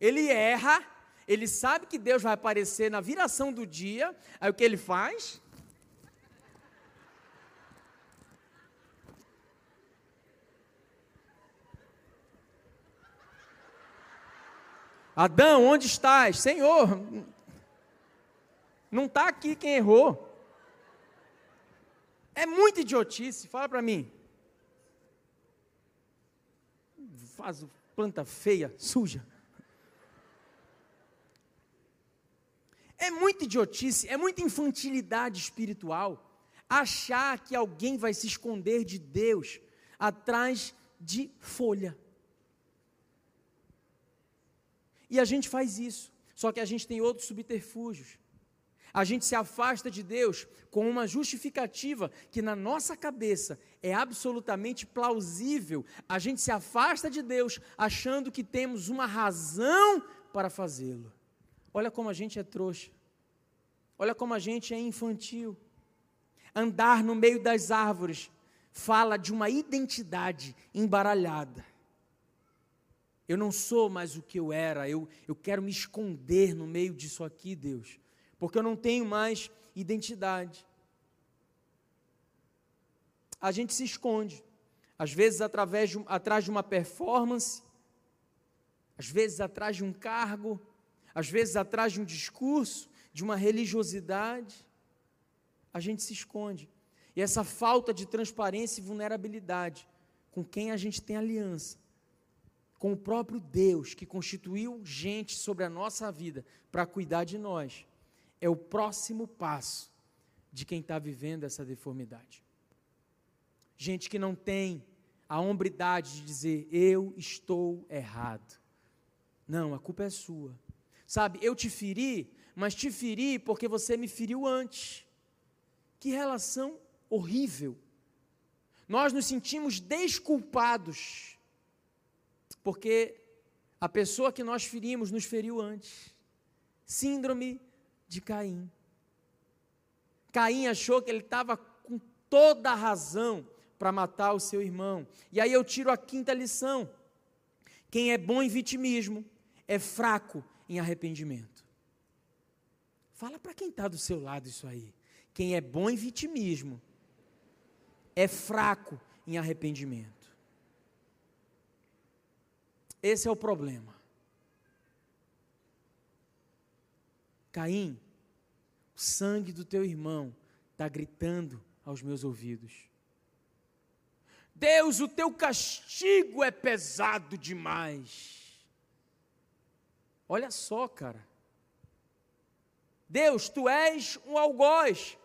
Ele erra, ele sabe que Deus vai aparecer na viração do dia. Aí o que ele faz? Adão, onde estás? Senhor, não está aqui quem errou. É muito idiotice, fala para mim. Faz planta feia, suja. É muita idiotice, é muita infantilidade espiritual achar que alguém vai se esconder de Deus atrás de folha. E a gente faz isso, só que a gente tem outros subterfúgios. A gente se afasta de Deus com uma justificativa que na nossa cabeça é absolutamente plausível. A gente se afasta de Deus achando que temos uma razão para fazê-lo. Olha como a gente é trouxa. Olha como a gente é infantil. Andar no meio das árvores fala de uma identidade embaralhada. Eu não sou mais o que eu era, eu, eu quero me esconder no meio disso aqui, Deus porque eu não tenho mais identidade. A gente se esconde, às vezes através de, atrás de uma performance, às vezes atrás de um cargo, às vezes atrás de um discurso, de uma religiosidade. A gente se esconde. E essa falta de transparência e vulnerabilidade com quem a gente tem aliança, com o próprio Deus que constituiu gente sobre a nossa vida para cuidar de nós, é o próximo passo de quem está vivendo essa deformidade. Gente que não tem a hombridade de dizer, eu estou errado. Não, a culpa é sua. Sabe, eu te feri, mas te feri porque você me feriu antes. Que relação horrível. Nós nos sentimos desculpados, porque a pessoa que nós ferimos nos feriu antes. Síndrome de Caim. Caim achou que ele estava com toda a razão para matar o seu irmão. E aí eu tiro a quinta lição: quem é bom em vitimismo é fraco em arrependimento. Fala para quem está do seu lado isso aí. Quem é bom em vitimismo é fraco em arrependimento. Esse é o problema. Caim, o sangue do teu irmão está gritando aos meus ouvidos. Deus, o teu castigo é pesado demais. Olha só, cara. Deus, tu és um algoz,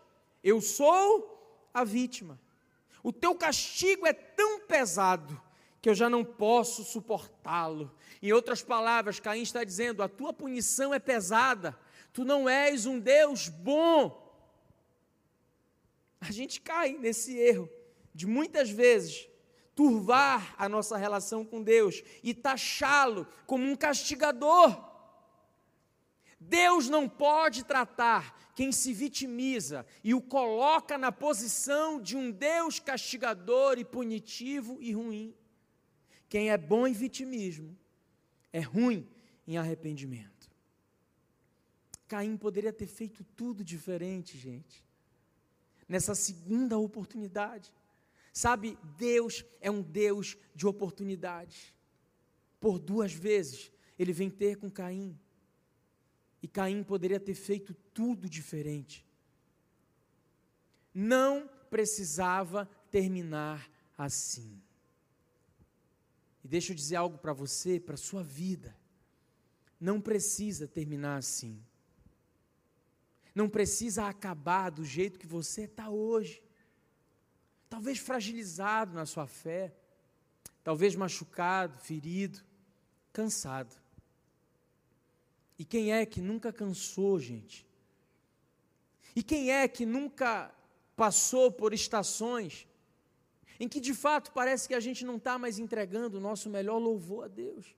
eu sou a vítima. O teu castigo é tão pesado que eu já não posso suportá-lo. Em outras palavras, Caim está dizendo: a tua punição é pesada, tu não és um Deus bom. A gente cai nesse erro de muitas vezes turvar a nossa relação com Deus e taxá-lo como um castigador. Deus não pode tratar quem se vitimiza e o coloca na posição de um Deus castigador e punitivo e ruim. Quem é bom em vitimismo é ruim em arrependimento. Caim poderia ter feito tudo diferente, gente. Nessa segunda oportunidade. Sabe, Deus é um Deus de oportunidades. Por duas vezes ele vem ter com Caim. E Caim poderia ter feito tudo diferente. Não precisava terminar assim. E deixa eu dizer algo para você, para a sua vida. Não precisa terminar assim não precisa acabar do jeito que você está hoje. Talvez fragilizado na sua fé, talvez machucado, ferido, cansado. E quem é que nunca cansou, gente? E quem é que nunca passou por estações em que de fato parece que a gente não está mais entregando o nosso melhor louvor a Deus?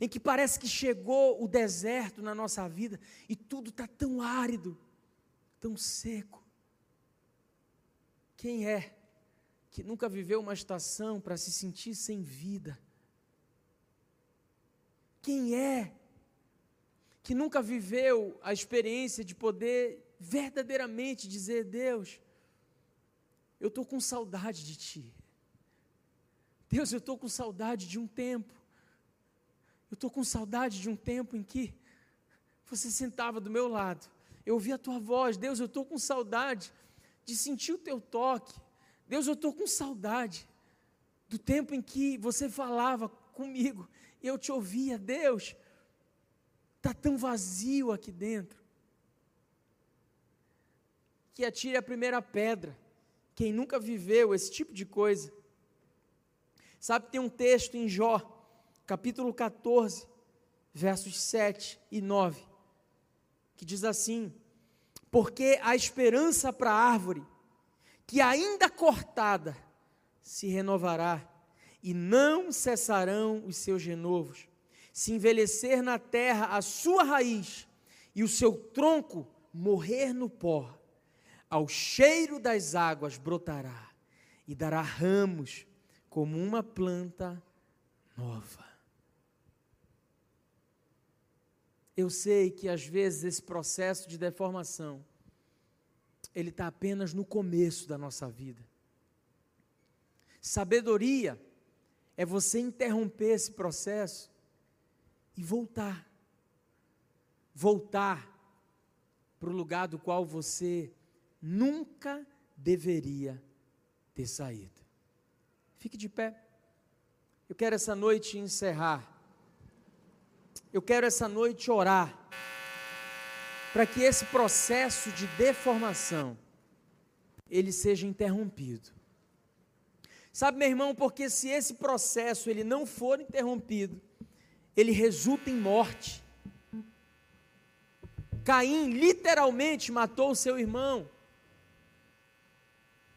em que parece que chegou o deserto na nossa vida e tudo está tão árido, tão seco. Quem é que nunca viveu uma estação para se sentir sem vida? Quem é que nunca viveu a experiência de poder verdadeiramente dizer: Deus, eu estou com saudade de Ti. Deus, eu estou com saudade de um tempo. Eu estou com saudade de um tempo em que você sentava do meu lado. Eu ouvia a tua voz. Deus, eu estou com saudade de sentir o teu toque. Deus, eu estou com saudade do tempo em que você falava comigo e eu te ouvia. Deus, Está tão vazio aqui dentro. Que atire a primeira pedra. Quem nunca viveu esse tipo de coisa. Sabe, tem um texto em Jó, capítulo 14, versos 7 e 9, que diz assim: Porque a esperança para a árvore, que ainda cortada, se renovará, e não cessarão os seus renovos se envelhecer na terra a sua raiz e o seu tronco morrer no pó, ao cheiro das águas brotará e dará ramos como uma planta nova. Eu sei que às vezes esse processo de deformação ele está apenas no começo da nossa vida. Sabedoria é você interromper esse processo e voltar. Voltar para o lugar do qual você nunca deveria ter saído. Fique de pé. Eu quero essa noite encerrar. Eu quero essa noite orar para que esse processo de deformação ele seja interrompido. Sabe, meu irmão, porque se esse processo ele não for interrompido, ele resulta em morte. Caim literalmente matou o seu irmão.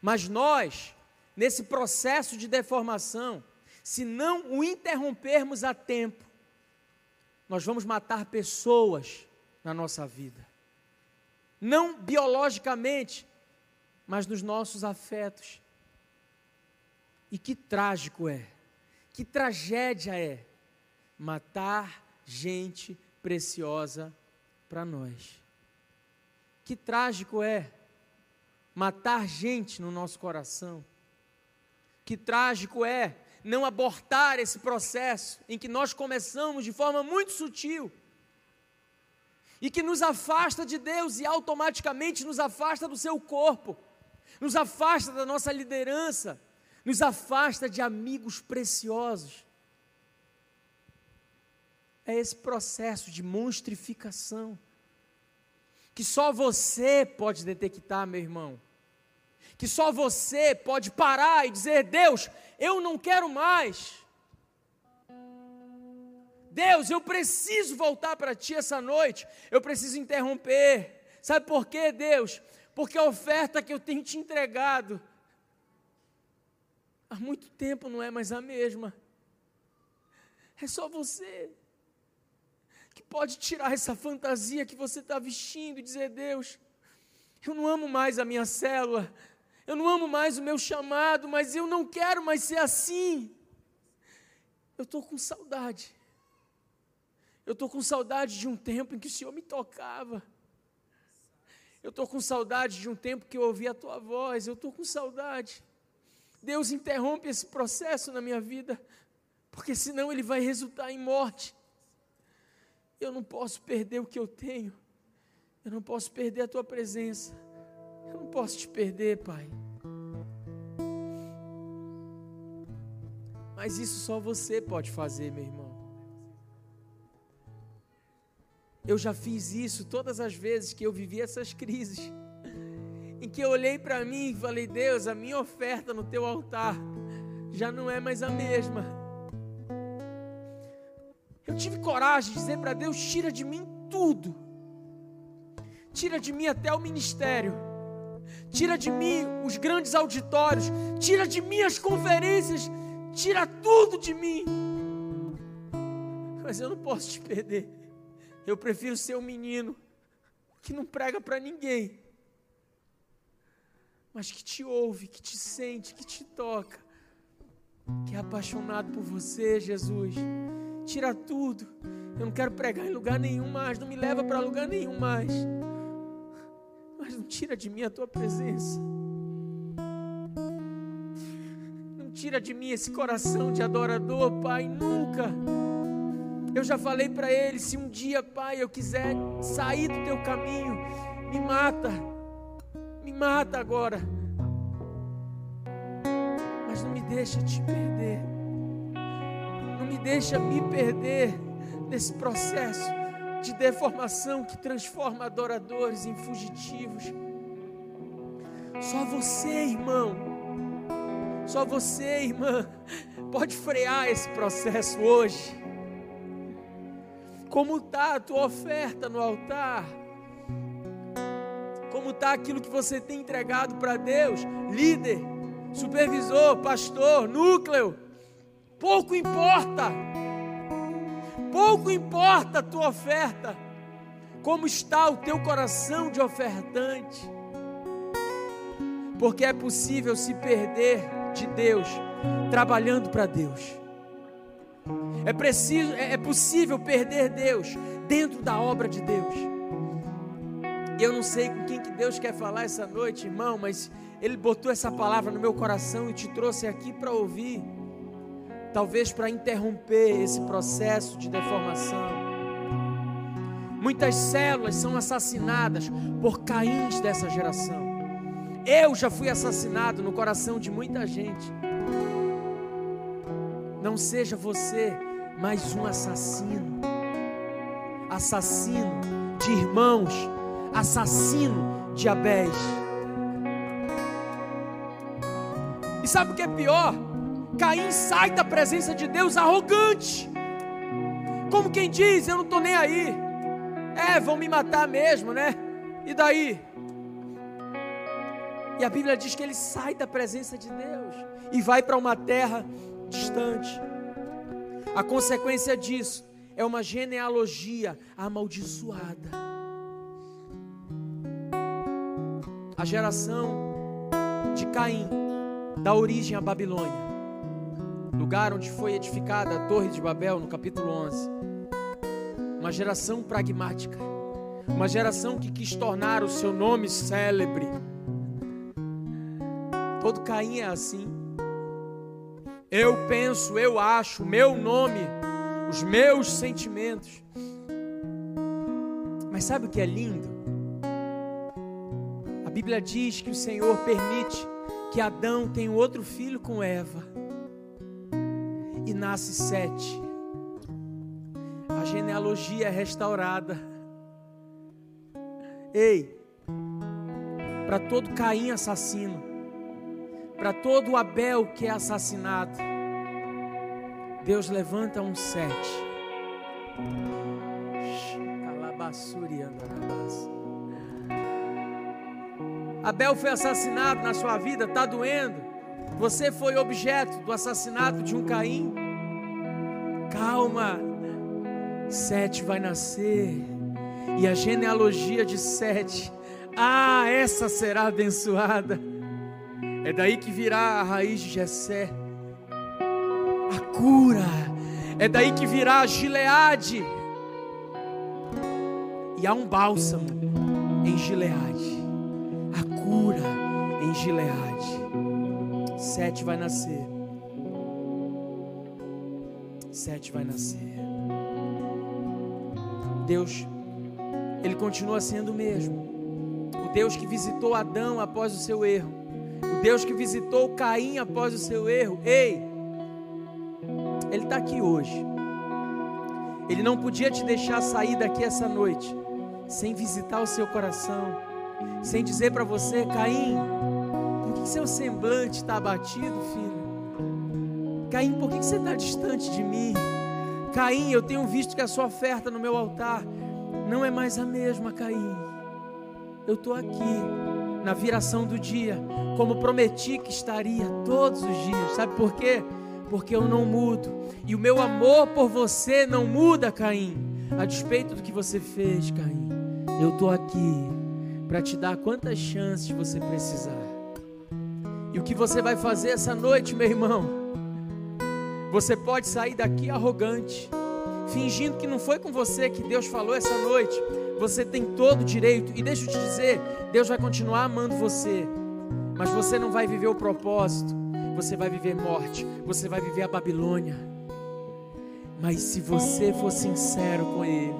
Mas nós, nesse processo de deformação, se não o interrompermos a tempo, nós vamos matar pessoas na nossa vida. Não biologicamente, mas nos nossos afetos. E que trágico é, que tragédia é matar gente preciosa para nós. Que trágico é matar gente no nosso coração. Que trágico é não abortar esse processo em que nós começamos de forma muito sutil e que nos afasta de Deus e automaticamente nos afasta do seu corpo, nos afasta da nossa liderança, nos afasta de amigos preciosos é esse processo de monstrificação que só você pode detectar, meu irmão. Que só você pode parar e dizer: Deus, eu não quero mais. Deus, eu preciso voltar para ti essa noite. Eu preciso interromper. Sabe por quê, Deus? Porque a oferta que eu tenho te entregado há muito tempo não é mais a mesma. É só você pode tirar essa fantasia que você está vestindo e dizer: Deus, eu não amo mais a minha célula, eu não amo mais o meu chamado, mas eu não quero mais ser assim. Eu estou com saudade. Eu estou com saudade de um tempo em que o Senhor me tocava. Eu estou com saudade de um tempo que eu ouvi a tua voz. Eu estou com saudade. Deus interrompe esse processo na minha vida, porque senão ele vai resultar em morte. Eu não posso perder o que eu tenho. Eu não posso perder a tua presença. Eu não posso te perder, Pai. Mas isso só você pode fazer, meu irmão. Eu já fiz isso todas as vezes que eu vivi essas crises. Em que eu olhei para mim e falei: Deus, a minha oferta no teu altar já não é mais a mesma. Eu tive coragem de dizer para Deus: tira de mim tudo. Tira de mim até o ministério. Tira de mim os grandes auditórios. Tira de mim as conferências. Tira tudo de mim. mas eu não posso te perder. Eu prefiro ser um menino que não prega para ninguém, mas que te ouve, que te sente, que te toca, que é apaixonado por você, Jesus. Tira tudo. Eu não quero pregar em lugar nenhum mais, não me leva para lugar nenhum mais. Mas não tira de mim a tua presença. Não tira de mim esse coração de adorador, Pai, nunca. Eu já falei para ele: se um dia, Pai, eu quiser sair do teu caminho, me mata, me mata agora. Mas não me deixa te perder, me deixa me perder nesse processo de deformação que transforma adoradores em fugitivos. Só você, irmão, só você, irmã, pode frear esse processo hoje. Como está a tua oferta no altar? Como está aquilo que você tem entregado para Deus? Líder, supervisor, pastor, núcleo. Pouco importa. Pouco importa a tua oferta. Como está o teu coração de ofertante? Porque é possível se perder de Deus trabalhando para Deus. É preciso, é, é possível perder Deus dentro da obra de Deus. Eu não sei com quem que Deus quer falar essa noite, irmão, mas Ele botou essa palavra no meu coração e te trouxe aqui para ouvir. Talvez para interromper esse processo de deformação. Muitas células são assassinadas por caíns dessa geração. Eu já fui assassinado no coração de muita gente. Não seja você mais um assassino. Assassino de irmãos, assassino de Abéis. E sabe o que é pior? Caim sai da presença de Deus arrogante. Como quem diz, eu não estou nem aí. É, vão me matar mesmo, né? E daí? E a Bíblia diz que ele sai da presença de Deus e vai para uma terra distante. A consequência disso é uma genealogia amaldiçoada. A geração de Caim dá origem à Babilônia, lugar onde foi edificada a Torre de Babel, no capítulo 11. Uma geração pragmática, uma geração que quis tornar o seu nome célebre. Todo Caim é assim. Eu penso, eu acho, meu nome, os meus sentimentos. Mas sabe o que é lindo? A Bíblia diz que o Senhor permite que Adão tenha outro filho com Eva. Nasce sete. A genealogia é restaurada. Ei, para todo Caim assassino, para todo Abel que é assassinado, Deus levanta um sete. Abel foi assassinado na sua vida, está doendo. Você foi objeto do assassinato de um Caim. Calma, Sete vai nascer, e a genealogia de Sete, ah, essa será abençoada. É daí que virá a raiz de Jessé. A cura. É daí que virá a Gileade. E há um bálsamo em Gileade. A cura em Gileade. Sete vai nascer. Sete vai nascer. Deus, Ele continua sendo o mesmo. O Deus que visitou Adão após o seu erro o Deus que visitou Caim após o seu erro. Ei, Ele está aqui hoje. Ele não podia te deixar sair daqui essa noite sem visitar o seu coração, sem dizer para você, Caim, por que seu semblante está abatido, filho? Caim, por que você está distante de mim? Caim, eu tenho visto que a sua oferta no meu altar não é mais a mesma, Caim. Eu estou aqui na viração do dia, como prometi que estaria todos os dias. Sabe por quê? porque eu não mudo. E o meu amor por você não muda, Caim. A despeito do que você fez, Caim. Eu estou aqui para te dar quantas chances você precisar. E o que você vai fazer essa noite, meu irmão? Você pode sair daqui arrogante, fingindo que não foi com você que Deus falou essa noite. Você tem todo o direito, e deixa eu te dizer: Deus vai continuar amando você, mas você não vai viver o propósito, você vai viver morte, você vai viver a Babilônia. Mas se você for sincero com Ele,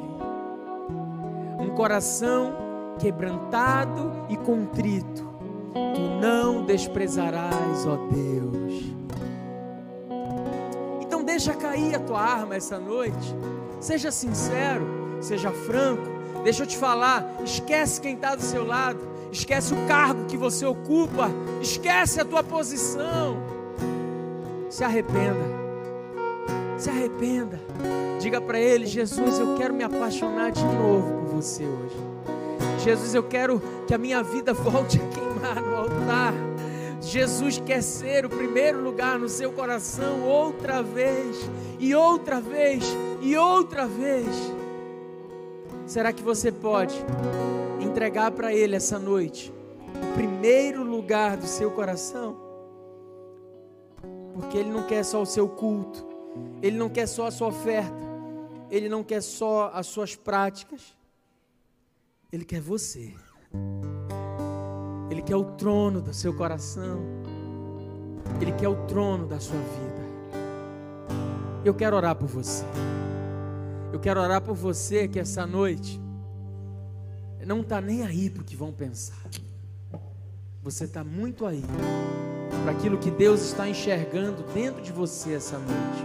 um coração quebrantado e contrito, tu não desprezarás, ó Deus. Deixa cair a tua arma essa noite. Seja sincero, seja franco. Deixa eu te falar, esquece quem está do seu lado, esquece o cargo que você ocupa, esquece a tua posição. Se arrependa. Se arrependa. Diga para ele, Jesus, eu quero me apaixonar de novo por você hoje. Jesus, eu quero que a minha vida volte a queimar no altar. Jesus quer ser o primeiro lugar no seu coração outra vez, e outra vez, e outra vez. Será que você pode entregar para Ele essa noite o primeiro lugar do seu coração? Porque Ele não quer só o seu culto, Ele não quer só a sua oferta, Ele não quer só as suas práticas, Ele quer você. Ele quer o trono do seu coração. Ele quer o trono da sua vida. Eu quero orar por você. Eu quero orar por você que essa noite não está nem aí para o que vão pensar. Você está muito aí para aquilo que Deus está enxergando dentro de você essa noite.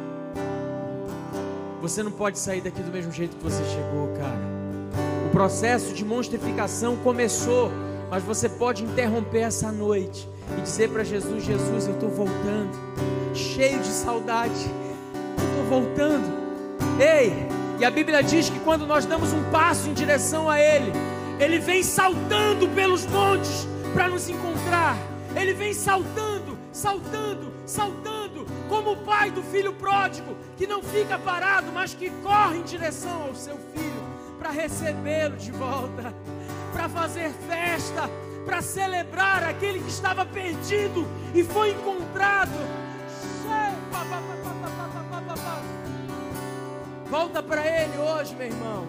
Você não pode sair daqui do mesmo jeito que você chegou, cara. O processo de monstrificação começou mas você pode interromper essa noite e dizer para Jesus: Jesus, eu estou voltando, cheio de saudade, estou voltando. Ei, e a Bíblia diz que quando nós damos um passo em direção a Ele, Ele vem saltando pelos montes para nos encontrar. Ele vem saltando, saltando, saltando, como o pai do filho pródigo, que não fica parado, mas que corre em direção ao seu filho para recebê-lo de volta para fazer festa, para celebrar aquele que estava perdido e foi encontrado. Volta para Ele hoje, meu irmão.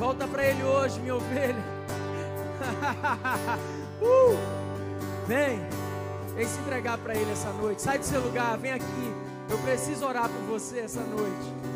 Volta para Ele hoje, minha ovelha. <laughs> uh! Vem, vem se entregar para Ele essa noite. Sai do seu lugar, vem aqui. Eu preciso orar por você essa noite.